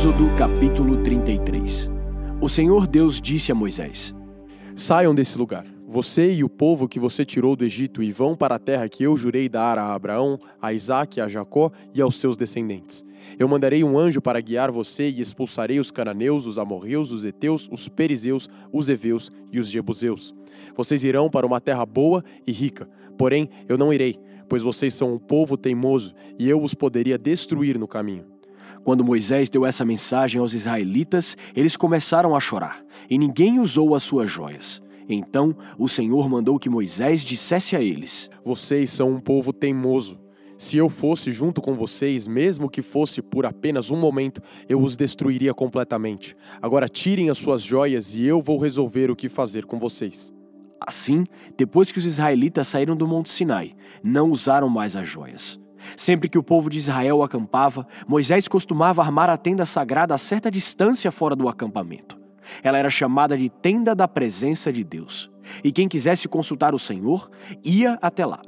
Êxodo capítulo 33 O Senhor Deus disse a Moisés: Saiam desse lugar, você e o povo que você tirou do Egito, e vão para a terra que eu jurei dar a Abraão, a Isaque, a Jacó e aos seus descendentes. Eu mandarei um anjo para guiar você e expulsarei os cananeus, os amorreus, os heteus, os perizeus, os heveus e os jebuseus. Vocês irão para uma terra boa e rica, porém eu não irei, pois vocês são um povo teimoso e eu os poderia destruir no caminho. Quando Moisés deu essa mensagem aos israelitas, eles começaram a chorar, e ninguém usou as suas joias. Então o Senhor mandou que Moisés dissesse a eles: Vocês são um povo teimoso. Se eu fosse junto com vocês, mesmo que fosse por apenas um momento, eu os destruiria completamente. Agora tirem as suas joias e eu vou resolver o que fazer com vocês. Assim, depois que os israelitas saíram do Monte Sinai, não usaram mais as joias. Sempre que o povo de Israel acampava, Moisés costumava armar a tenda sagrada a certa distância fora do acampamento. Ela era chamada de Tenda da Presença de Deus. E quem quisesse consultar o Senhor ia até lá.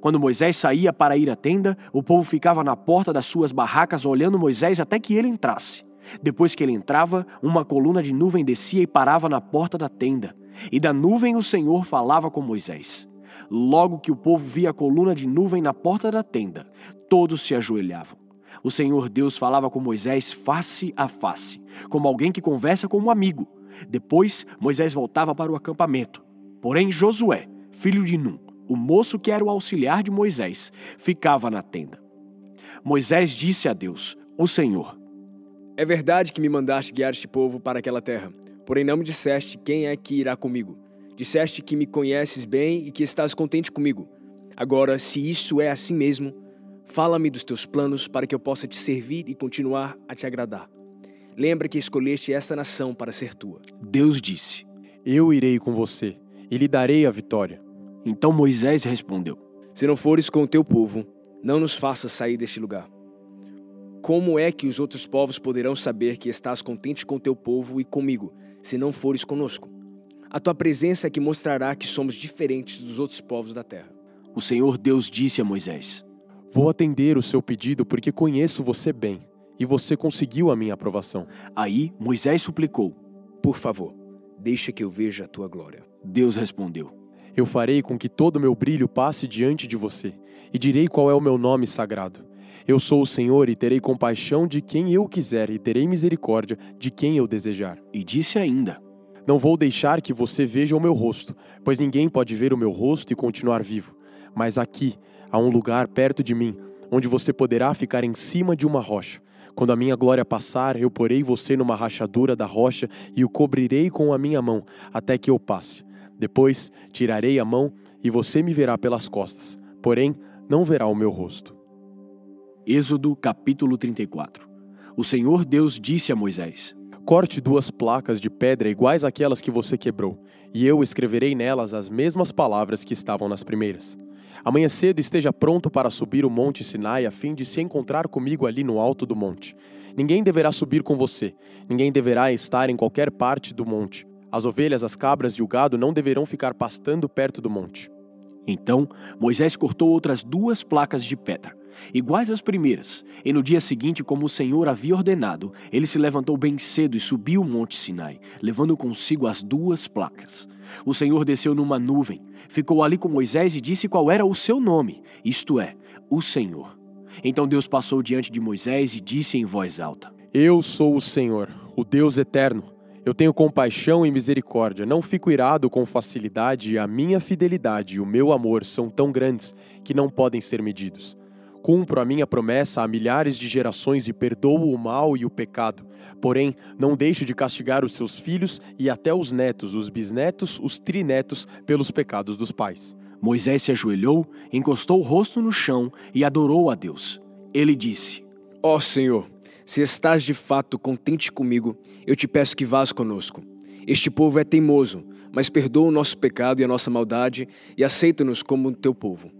Quando Moisés saía para ir à tenda, o povo ficava na porta das suas barracas olhando Moisés até que ele entrasse. Depois que ele entrava, uma coluna de nuvem descia e parava na porta da tenda. E da nuvem o Senhor falava com Moisés. Logo que o povo via a coluna de nuvem na porta da tenda, todos se ajoelhavam. O Senhor Deus falava com Moisés face a face, como alguém que conversa com um amigo. Depois, Moisés voltava para o acampamento. Porém, Josué, filho de Num, o moço que era o auxiliar de Moisés, ficava na tenda. Moisés disse a Deus, o Senhor: É verdade que me mandaste guiar este povo para aquela terra, porém não me disseste quem é que irá comigo. Disseste que me conheces bem e que estás contente comigo. Agora, se isso é assim mesmo, Fala-me dos teus planos para que eu possa te servir e continuar a te agradar. Lembra que escolheste esta nação para ser tua. Deus disse: Eu irei com você e lhe darei a vitória. Então Moisés respondeu: Se não fores com o teu povo, não nos faças sair deste lugar. Como é que os outros povos poderão saber que estás contente com teu povo e comigo, se não fores conosco? A tua presença é que mostrará que somos diferentes dos outros povos da terra. O Senhor Deus disse a Moisés: Vou atender o seu pedido porque conheço você bem e você conseguiu a minha aprovação. Aí Moisés suplicou: Por favor, deixa que eu veja a tua glória. Deus respondeu: Eu farei com que todo o meu brilho passe diante de você e direi qual é o meu nome sagrado. Eu sou o Senhor e terei compaixão de quem eu quiser e terei misericórdia de quem eu desejar. E disse ainda: Não vou deixar que você veja o meu rosto, pois ninguém pode ver o meu rosto e continuar vivo. Mas aqui, Há um lugar perto de mim, onde você poderá ficar em cima de uma rocha. Quando a minha glória passar, eu porei você numa rachadura da rocha e o cobrirei com a minha mão, até que eu passe. Depois tirarei a mão e você me verá pelas costas, porém não verá o meu rosto. Êxodo capítulo 34 O Senhor Deus disse a Moisés: Corte duas placas de pedra iguais àquelas que você quebrou, e eu escreverei nelas as mesmas palavras que estavam nas primeiras. Amanhã cedo esteja pronto para subir o monte Sinai a fim de se encontrar comigo ali no alto do monte. Ninguém deverá subir com você, ninguém deverá estar em qualquer parte do monte. As ovelhas, as cabras e o gado não deverão ficar pastando perto do monte. Então Moisés cortou outras duas placas de pedra, iguais às primeiras, e no dia seguinte, como o Senhor havia ordenado, ele se levantou bem cedo e subiu o monte Sinai, levando consigo as duas placas. O Senhor desceu numa nuvem, ficou ali com Moisés e disse qual era o seu nome, isto é, o Senhor. Então Deus passou diante de Moisés e disse em voz alta: Eu sou o Senhor, o Deus eterno. Eu tenho compaixão e misericórdia, não fico irado com facilidade, a minha fidelidade e o meu amor são tão grandes que não podem ser medidos. Cumpro a minha promessa a milhares de gerações e perdoo o mal e o pecado. Porém, não deixo de castigar os seus filhos e até os netos, os bisnetos, os trinetos, pelos pecados dos pais. Moisés se ajoelhou, encostou o rosto no chão e adorou a Deus. Ele disse: Ó oh, Senhor, se estás de fato contente comigo, eu te peço que vás conosco. Este povo é teimoso, mas perdoa o nosso pecado e a nossa maldade e aceita-nos como teu povo.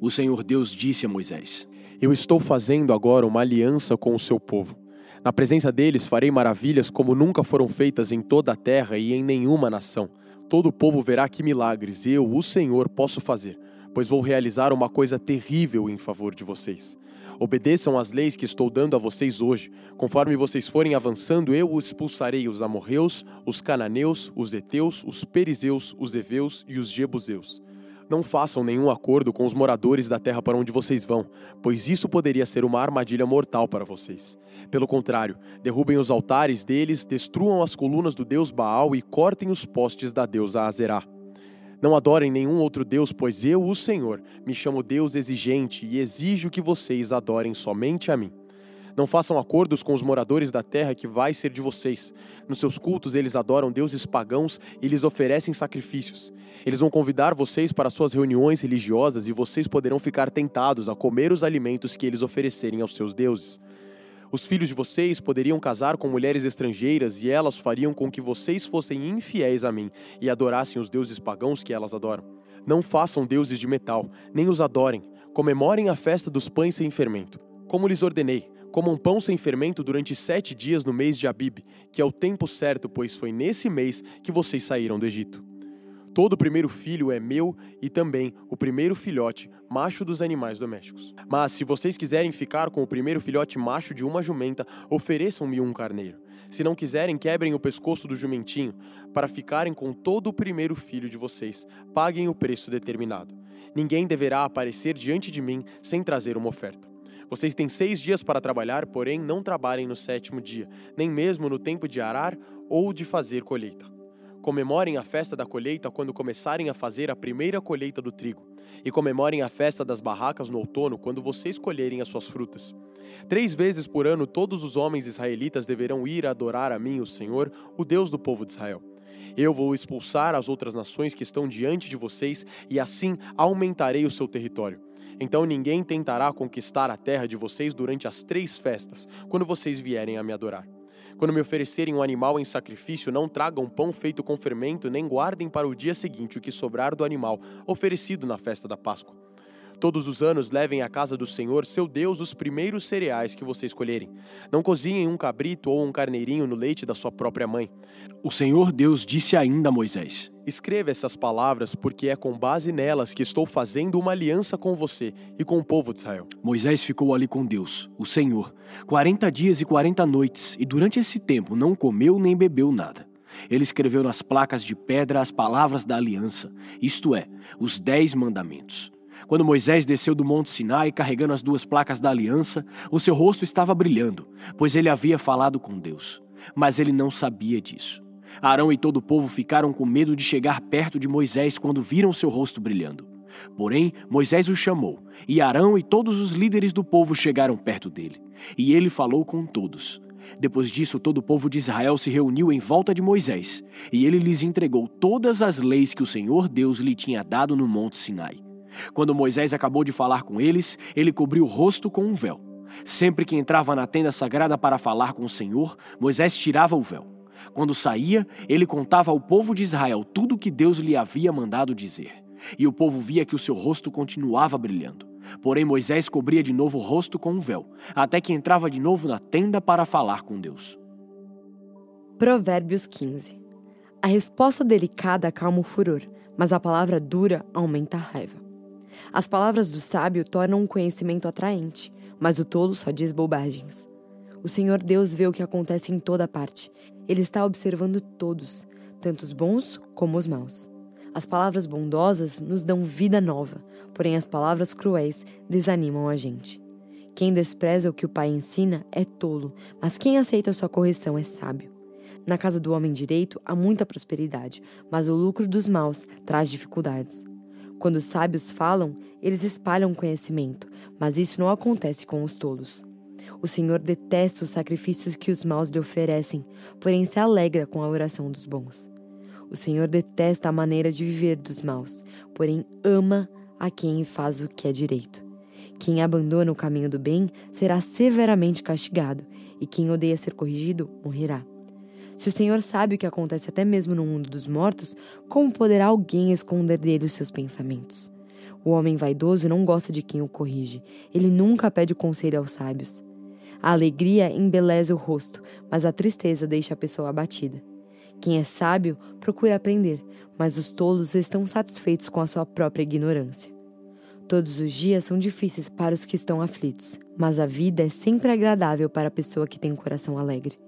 O Senhor Deus disse a Moisés: Eu estou fazendo agora uma aliança com o seu povo. Na presença deles farei maravilhas como nunca foram feitas em toda a terra e em nenhuma nação. Todo o povo verá que milagres eu, o Senhor, posso fazer. pois vou realizar uma coisa terrível em favor de vocês. Obedeçam às leis que estou dando a vocês hoje. Conforme vocês forem avançando, eu expulsarei os amorreus, os cananeus, os heteus, os perizeus, os heveus e os jebuseus. Não façam nenhum acordo com os moradores da terra para onde vocês vão, pois isso poderia ser uma armadilha mortal para vocês. Pelo contrário, derrubem os altares deles, destruam as colunas do deus Baal e cortem os postes da deusa Azerá. Não adorem nenhum outro Deus, pois eu, o Senhor, me chamo Deus exigente e exijo que vocês adorem somente a mim. Não façam acordos com os moradores da terra que vai ser de vocês. Nos seus cultos eles adoram deuses pagãos e lhes oferecem sacrifícios. Eles vão convidar vocês para suas reuniões religiosas e vocês poderão ficar tentados a comer os alimentos que eles oferecerem aos seus deuses. Os filhos de vocês poderiam casar com mulheres estrangeiras e elas fariam com que vocês fossem infiéis a mim e adorassem os deuses pagãos que elas adoram. Não façam deuses de metal, nem os adorem. Comemorem a festa dos pães sem fermento. Como lhes ordenei, comam pão sem fermento durante sete dias no mês de Abib, que é o tempo certo, pois foi nesse mês que vocês saíram do Egito. Todo primeiro filho é meu e também o primeiro filhote, macho dos animais domésticos. Mas se vocês quiserem ficar com o primeiro filhote macho de uma jumenta, ofereçam-me um carneiro. Se não quiserem, quebrem o pescoço do jumentinho, para ficarem com todo o primeiro filho de vocês. Paguem o preço determinado. Ninguém deverá aparecer diante de mim sem trazer uma oferta. Vocês têm seis dias para trabalhar, porém não trabalhem no sétimo dia, nem mesmo no tempo de arar ou de fazer colheita. Comemorem a festa da colheita quando começarem a fazer a primeira colheita do trigo, e comemorem a festa das barracas no outono quando vocês colherem as suas frutas. Três vezes por ano todos os homens israelitas deverão ir adorar a mim, o Senhor, o Deus do povo de Israel. Eu vou expulsar as outras nações que estão diante de vocês, e assim aumentarei o seu território. Então ninguém tentará conquistar a terra de vocês durante as três festas, quando vocês vierem a me adorar. Quando me oferecerem um animal em sacrifício, não tragam pão feito com fermento, nem guardem para o dia seguinte o que sobrar do animal oferecido na festa da Páscoa. Todos os anos levem à casa do Senhor, seu Deus, os primeiros cereais que você escolherem. Não cozinhem um cabrito ou um carneirinho no leite da sua própria mãe. O Senhor Deus disse ainda a Moisés: Escreva essas palavras, porque é com base nelas que estou fazendo uma aliança com você e com o povo de Israel. Moisés ficou ali com Deus, o Senhor, quarenta dias e quarenta noites, e durante esse tempo não comeu nem bebeu nada. Ele escreveu nas placas de pedra as palavras da aliança, isto é, os dez mandamentos. Quando Moisés desceu do Monte Sinai carregando as duas placas da aliança, o seu rosto estava brilhando, pois ele havia falado com Deus. Mas ele não sabia disso. Arão e todo o povo ficaram com medo de chegar perto de Moisés quando viram seu rosto brilhando. Porém, Moisés o chamou, e Arão e todos os líderes do povo chegaram perto dele. E ele falou com todos. Depois disso, todo o povo de Israel se reuniu em volta de Moisés, e ele lhes entregou todas as leis que o Senhor Deus lhe tinha dado no Monte Sinai. Quando Moisés acabou de falar com eles, ele cobriu o rosto com um véu. Sempre que entrava na tenda sagrada para falar com o Senhor, Moisés tirava o véu. Quando saía, ele contava ao povo de Israel tudo o que Deus lhe havia mandado dizer. E o povo via que o seu rosto continuava brilhando. Porém, Moisés cobria de novo o rosto com um véu, até que entrava de novo na tenda para falar com Deus. Provérbios 15 A resposta delicada acalma o furor, mas a palavra dura aumenta a raiva. As palavras do sábio tornam o conhecimento atraente, mas o tolo só diz bobagens. O Senhor Deus vê o que acontece em toda parte. Ele está observando todos, tanto os bons como os maus. As palavras bondosas nos dão vida nova, porém as palavras cruéis desanimam a gente. Quem despreza o que o pai ensina é tolo, mas quem aceita sua correção é sábio. Na casa do homem direito há muita prosperidade, mas o lucro dos maus traz dificuldades. Quando os sábios falam, eles espalham conhecimento, mas isso não acontece com os tolos. O Senhor detesta os sacrifícios que os maus lhe oferecem, porém se alegra com a oração dos bons. O Senhor detesta a maneira de viver dos maus, porém ama a quem faz o que é direito. Quem abandona o caminho do bem será severamente castigado, e quem odeia ser corrigido morrerá. Se o Senhor sabe o que acontece até mesmo no mundo dos mortos, como poderá alguém esconder dele os seus pensamentos? O homem vaidoso não gosta de quem o corrige, ele nunca pede conselho aos sábios. A alegria embeleza o rosto, mas a tristeza deixa a pessoa abatida. Quem é sábio procura aprender, mas os tolos estão satisfeitos com a sua própria ignorância. Todos os dias são difíceis para os que estão aflitos, mas a vida é sempre agradável para a pessoa que tem um coração alegre.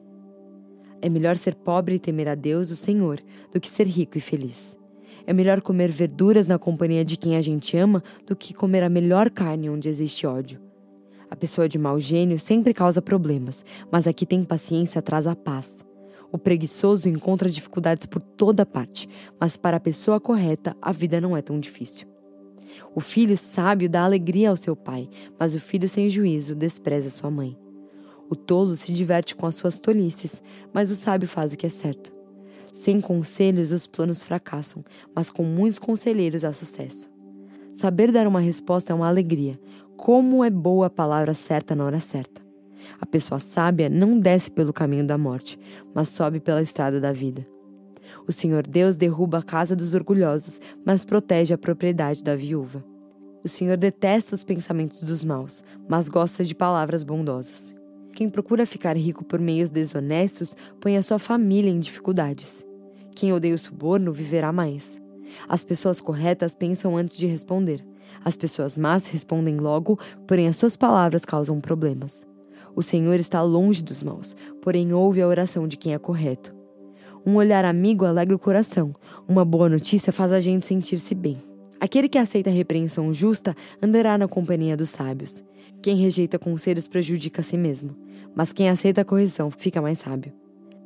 É melhor ser pobre e temer a Deus, o Senhor, do que ser rico e feliz. É melhor comer verduras na companhia de quem a gente ama do que comer a melhor carne onde existe ódio. A pessoa de mau gênio sempre causa problemas, mas a que tem paciência traz a paz. O preguiçoso encontra dificuldades por toda parte, mas para a pessoa correta a vida não é tão difícil. O filho sábio dá alegria ao seu pai, mas o filho sem juízo despreza sua mãe. O tolo se diverte com as suas tolices, mas o sábio faz o que é certo. Sem conselhos, os planos fracassam, mas com muitos conselheiros há sucesso. Saber dar uma resposta é uma alegria. Como é boa a palavra certa na hora certa. A pessoa sábia não desce pelo caminho da morte, mas sobe pela estrada da vida. O Senhor Deus derruba a casa dos orgulhosos, mas protege a propriedade da viúva. O Senhor detesta os pensamentos dos maus, mas gosta de palavras bondosas. Quem procura ficar rico por meios desonestos põe a sua família em dificuldades. Quem odeia o suborno viverá mais. As pessoas corretas pensam antes de responder. As pessoas más respondem logo, porém as suas palavras causam problemas. O Senhor está longe dos maus, porém ouve a oração de quem é correto. Um olhar amigo alegra o coração. Uma boa notícia faz a gente sentir-se bem. Aquele que aceita a repreensão justa andará na companhia dos sábios. Quem rejeita conselhos prejudica a si mesmo, mas quem aceita a correção fica mais sábio.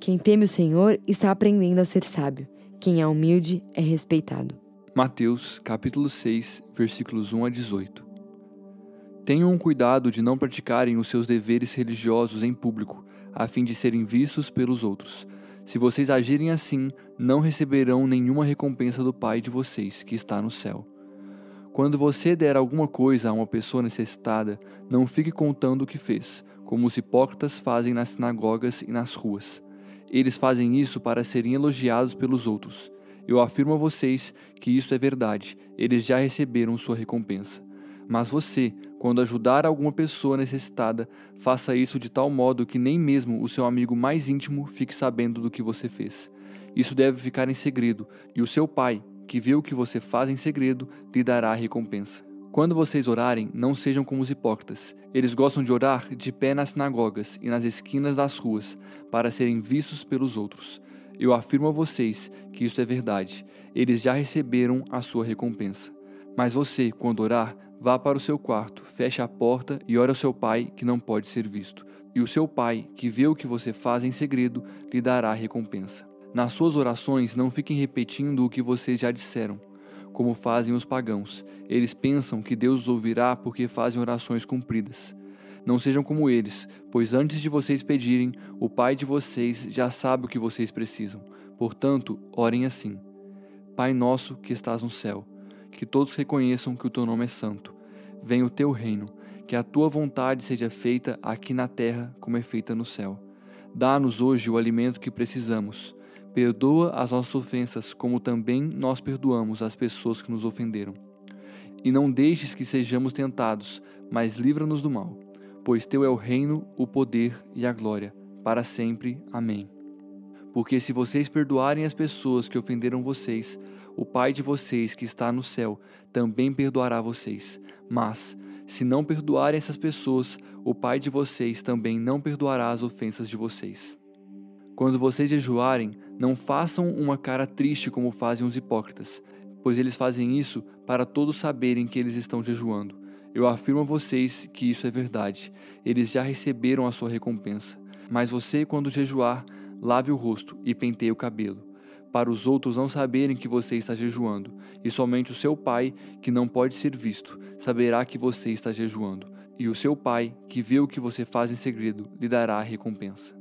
Quem teme o Senhor está aprendendo a ser sábio. Quem é humilde é respeitado. Mateus, capítulo 6, versículos 1 a 18. Tenham cuidado de não praticarem os seus deveres religiosos em público, a fim de serem vistos pelos outros. Se vocês agirem assim, não receberão nenhuma recompensa do Pai de vocês, que está no céu. Quando você der alguma coisa a uma pessoa necessitada, não fique contando o que fez, como os hipócritas fazem nas sinagogas e nas ruas. Eles fazem isso para serem elogiados pelos outros. Eu afirmo a vocês que isso é verdade, eles já receberam sua recompensa. Mas você, quando ajudar alguma pessoa necessitada, faça isso de tal modo que nem mesmo o seu amigo mais íntimo fique sabendo do que você fez. Isso deve ficar em segredo, e o seu pai, que vê o que você faz em segredo, lhe dará a recompensa. Quando vocês orarem, não sejam como os hipócritas. Eles gostam de orar de pé nas sinagogas e nas esquinas das ruas, para serem vistos pelos outros. Eu afirmo a vocês que isso é verdade. Eles já receberam a sua recompensa. Mas você, quando orar, Vá para o seu quarto, feche a porta e ore ao seu pai, que não pode ser visto. E o seu pai, que vê o que você faz em segredo, lhe dará recompensa. Nas suas orações, não fiquem repetindo o que vocês já disseram, como fazem os pagãos. Eles pensam que Deus os ouvirá porque fazem orações cumpridas. Não sejam como eles, pois antes de vocês pedirem, o Pai de vocês já sabe o que vocês precisam. Portanto, orem assim: Pai nosso que estás no céu que todos reconheçam que o teu nome é santo. Venha o teu reino, que a tua vontade seja feita aqui na terra como é feita no céu. Dá-nos hoje o alimento que precisamos. Perdoa as nossas ofensas, como também nós perdoamos as pessoas que nos ofenderam. E não deixes que sejamos tentados, mas livra-nos do mal. Pois teu é o reino, o poder e a glória, para sempre. Amém. Porque se vocês perdoarem as pessoas que ofenderam vocês, o Pai de vocês que está no céu também perdoará vocês. Mas, se não perdoarem essas pessoas, o Pai de vocês também não perdoará as ofensas de vocês. Quando vocês jejuarem, não façam uma cara triste como fazem os hipócritas, pois eles fazem isso para todos saberem que eles estão jejuando. Eu afirmo a vocês que isso é verdade. Eles já receberam a sua recompensa. Mas você, quando jejuar, lave o rosto e penteie o cabelo para os outros não saberem que você está jejuando, e somente o seu pai, que não pode ser visto, saberá que você está jejuando, e o seu pai, que vê o que você faz em segredo, lhe dará a recompensa.